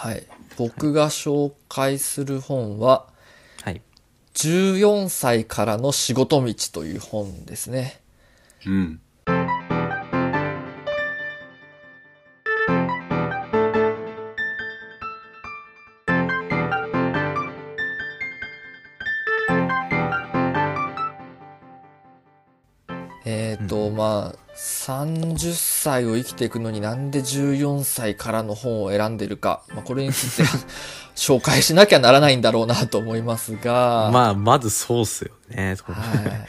はい。僕が紹介する本は、はい。14歳からの仕事道という本ですね。うん。えっ、と、まあ、30歳を生きていくのになんで14歳からの本を選んでるか。まあ、これについて 紹介しなきゃならないんだろうなと思いますが。まあ、まずそうっすよね。はい。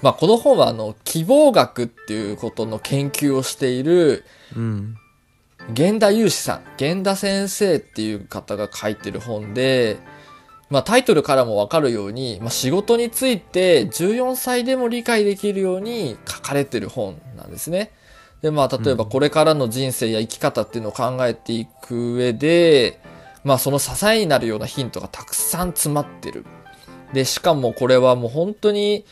まあ、この本は、あの、希望学っていうことの研究をしている、うん。源田祐志さん、源田先生っていう方が書いてる本で、まあタイトルからもわかるように、まあ仕事について14歳でも理解できるように書かれてる本なんですね。で、まあ例えばこれからの人生や生き方っていうのを考えていく上で、まあその支えになるようなヒントがたくさん詰まってる。で、しかもこれはもう本当に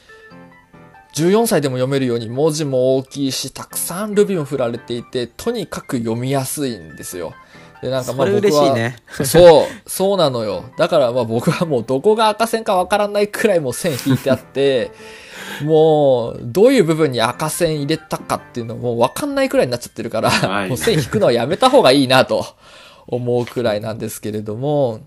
14歳でも読めるように文字も大きいし、たくさんルビも振られていて、とにかく読みやすいんですよ。で、なんかまあ僕は、嬉しいね。そう、そうなのよ。だからまあ僕はもうどこが赤線かわからないくらいもう線引いてあって、もうどういう部分に赤線入れたかっていうのもうわかんないくらいになっちゃってるから、はい もう線引くのはやめた方がいいなと思うくらいなんですけれども、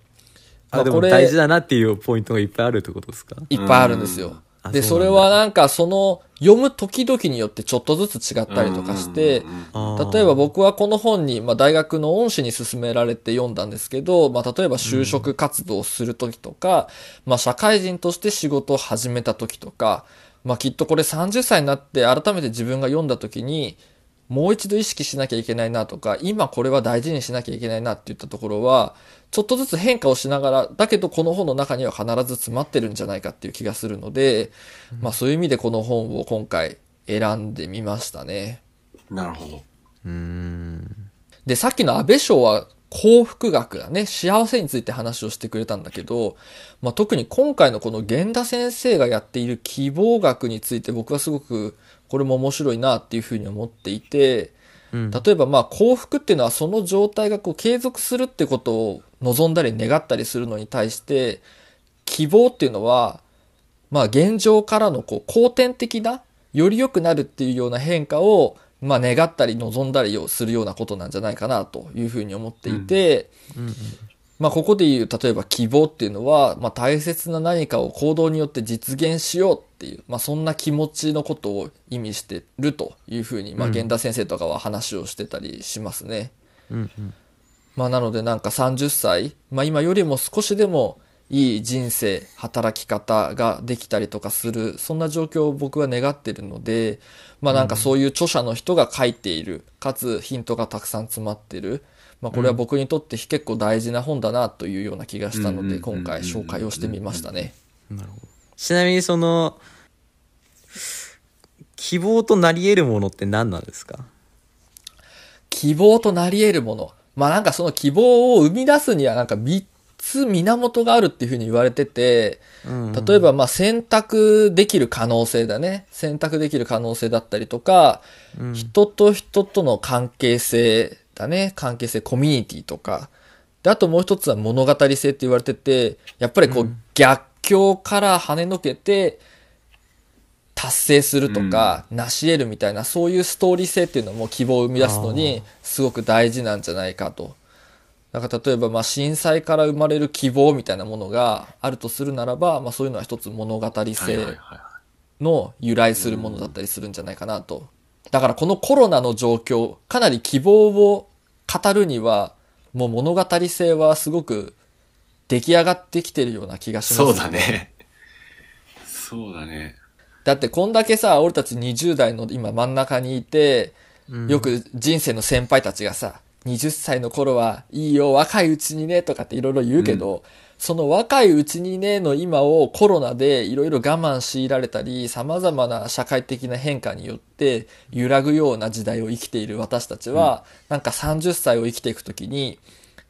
まあ、でもこれ大事だなっていうポイントがいっぱいあるってことですか？いっぱいあるんですよ。で、あそれはなんかその読む時々によってちょっとずつ違ったりとかして、例えば僕はこの本に、まあ、大学の恩師に勧められて読んだんですけど、まあ、例えば就職活動をする時とか、まあ、社会人として仕事を始めた時とか、まあ、きっとこれ30歳になって改めて自分が読んだ時に、もう一度意識しなきゃいけないなとか、今これは大事にしなきゃいけないなっていったところは、ちょっとずつ変化をしながら、だけどこの本の中には必ず詰まってるんじゃないかっていう気がするので、まあそういう意味でこの本を今回選んでみましたね。なるほど。うーん。で、さっきの安倍賞は幸福学だね。幸せについて話をしてくれたんだけど、まあ、特に今回のこの源田先生がやっている希望学について僕はすごくこれも面白いなっていうふうに思っていて、うん。例えばまあ幸福っていうのはその状態がこう継続するってことを望んだり願ったりするのに対して、希望っていうのは、まあ現状からのこう後天的な、より良くなるっていうような変化を、まあ願ったり望んだりをするようなことなんじゃないかなというふうに思っていて、うんまあここで言う例えば希望っていうのは、まあ大切な何かを行動によって実現しようっていう、まあそんな気持ちのことを意味してるというふうに、まあうん源田先生とかは話をしてたりしますね。うんうん。まあなのでなんか30歳、まあ今よりも少しでもいい人生、働き方ができたりとかする、そんな状況を僕は願ってるので、まあなんかそういう著者の人が書いている、かつヒントがたくさん詰まってる、まあこれは僕にとって結構大事な本だなというような気がしたので、今回紹介をしてみましたね。なるほど。ちなみにその、希望となり得るものって何なんですか？希望となり得るもの。まあなんかその希望を生み出すにはなんか3つ源があるっていうふうに言われてて、うん例えばまあ選択できる可能性だね。選択できる可能性だったりとか、うん人と人との関係性だね。関係性、コミュニティとか。で、あともう一つは物語性って言われてて、やっぱりこう、逆境から跳ねのけて、達成するとか、成し得るみたいな、そういうストーリー性っていうのも希望を生み出すのに、すごく大事なんじゃないかと。だから例えば、まあ、震災から生まれる希望みたいなものがあるとするならば、まあ、そういうのは一つ物語性の由来するものだったりするんじゃないかなと。だからこのコロナの状況、かなり希望を語るには、もう物語性はすごく出来上がってきてるような気がい。します、そうだ。ね。そうだね。だってこんだけさ、俺たち20代の今真ん中にいて、よく人生の先輩たちがさ、20歳の頃はいいよ、若いうちにね、とかっていろいろ言うけど、その若いうちにねの今をコロナでいろいろ我慢強いられたり、様々な社会的な変化によって揺らぐような時代を生きている私たちは、なんか30歳を生きていくときに、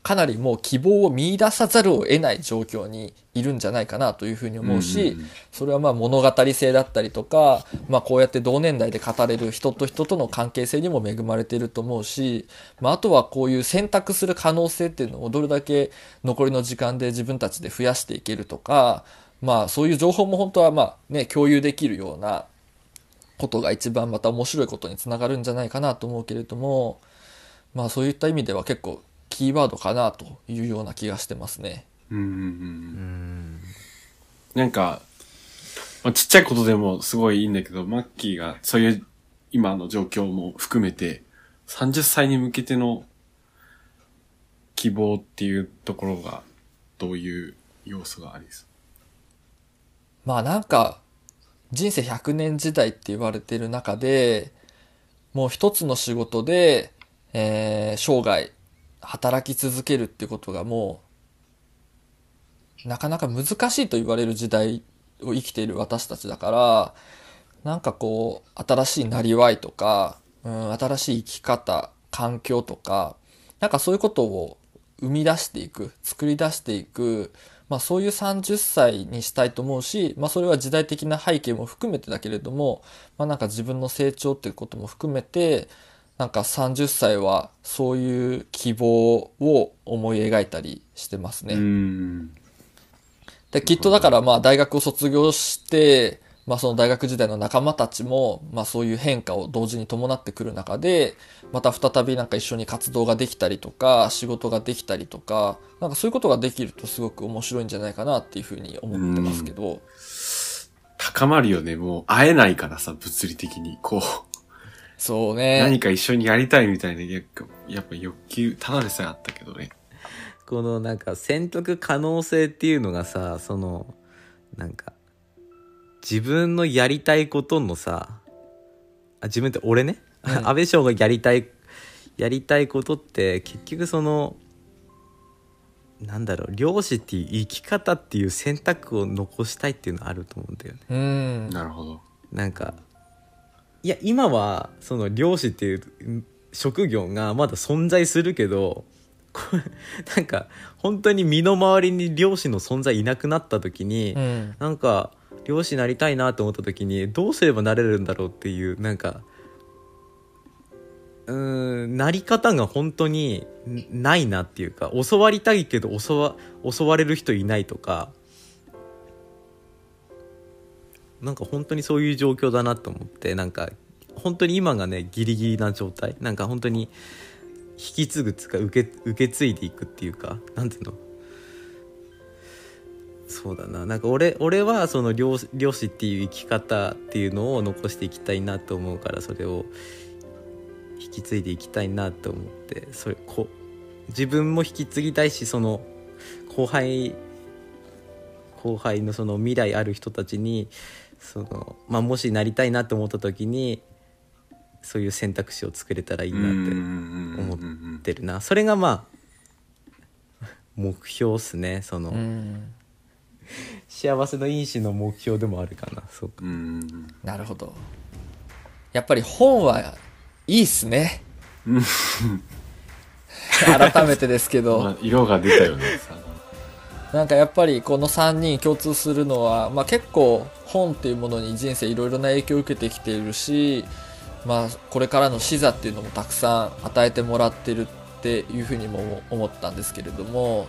かなりもう希望を見出さざるを得ない状況にいるんじゃないかなというふうに思うし、それはまあ物語性だったりとか、まあこうやって同年代で語れる人と人との関係性にも恵まれていると思うし、まああとはこういう選択する可能性っていうのをどれだけ残りの時間で自分たちで増やしていけるとか、まあそういう情報も本当はまあね、共有できるようなことが一番また面白いことにつながるんじゃないかなと思うけれども、まあそういった意味では結構キーワードかなというような気がしてますね。うんうんうんうんなんか、まあ、ちっちゃいことでもすごいいいんだけど、マッキーがそういう今の状況も含めて、30歳に向けての希望っていうところが、どういう要素があります？まあなんか人生100年時代って言われてる中でもう一つの仕事で、えー生涯働き続けるってことがもうなかなか難しいと言われる時代を生きている私たちだからなんかこう新しいなりわいとか、うん、新しい生き方環境とかなんかそういうことを生み出していく作り出していくまあそういう30歳にしたいと思うし、まあそれは時代的な背景も含めてだけれども、まあなんか自分の成長っていうことも含めて、なんか30歳はそういう希望を思い描いたりしてますね。ん。で、きっとだからまあ大学を卒業して、まあその大学時代の仲間たちも、まあそういう変化を同時に伴ってくる中で、また再びなんか一緒に活動ができたりとか、仕事ができたりとか、なんかそういうことができるとすごく面白いんじゃないかなっていうふうに思ってますけど、高まるよね。もう会えないからさ、物理的に。こう、そうね。何か一緒にやりたいみたいな、やっぱやっぱ欲求、ただでさえあったけどね。このなんか選択可能性っていうのがさそのなんか自分のやりたいことのさあ自分って俺ね、うん 安倍翔がやりたいやりたいことって結局そのなんだろう漁師っていう生き方っていう選択を残したいっていうのあると思うんだよねうん。なるほど。なんかいや今はその漁師っていううん職業がまだ存在するけどこれ なんか本当に身の回りに漁師の存在いなくなった時に、うん。なんか漁師になりたいなと思った時にどうすればなれるんだろうっていうなんかうーんなり方が本当にんないなっていうか教わりたいけど教わ教われる人いないとかなんか本当にそういう状況だなと思ってなんか本当に今がねギリギリな状態。なんか本当に引き継ぐつか受け受け継いでいくっていうかなんていうの？そうだな。なんか俺俺はその漁漁師っていう生き方っていうのを残していきたいなと思うからそれを引き継いでいきたいなと思ってそれこ自分も引き継ぎたいしその後輩後輩のその未来ある人たちにその、まあ、もしなりたいなと思った時にそういう選択肢を作れたらいいなって思思ってるなそれがまあ目標っすねその、うん。幸せの因子の目標でもあるかなそうかうん。なるほど。やっぱり本はいいっすね。う ん改めてですけど。まあ色が出たよね。さなんかやっぱりこの3人共通するのは、まあ、結構本っていうものに人生いろいろな影響を受けてきているし、まあ、これからの視座っていうのもたくさん与えてもらってるっていうふうにも思ったんですけれども、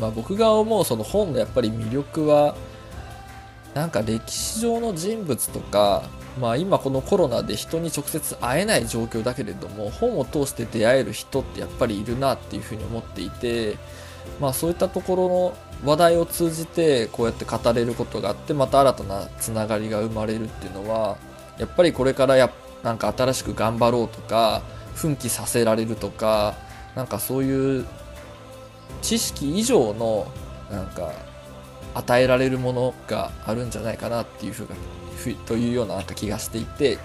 まあ、僕が思うその本のやっぱり魅力はなんか歴史上の人物とか、まあ、今このコロナで人に直接会えない状況だけれども本を通して出会える人ってやっぱりいるなっていうふうに思っていて。まあそういったところの話題を通じてこうやって語れることがあってまた新たなつながりが生まれるっていうのはやっぱりこれからやなんか新しく頑張ろうとか奮起させられるとかなんかそういう知識以上のなんか与えられるものがあるんじゃないかなっていうふうがふというようななんか気がしていてや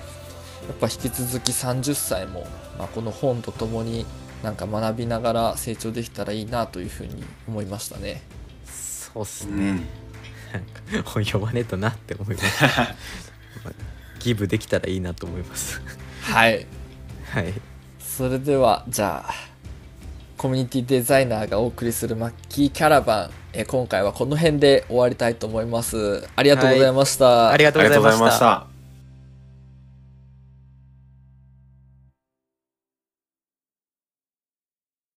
っぱ引き続き30歳も、まあ、この本とともになんか学びながら成長できたらいいなというふうに思いましたね。そうっすね、うん。なんか本読まねえとなって思いますまあ ギブできたらいいなと思いますはい。はいそれではじゃあコミュニティデザイナーがお送りするマッキーキャラバン、えー今回はこの辺で終わりたいと思います。ありがとうございました。ありがとうありがとうごございました。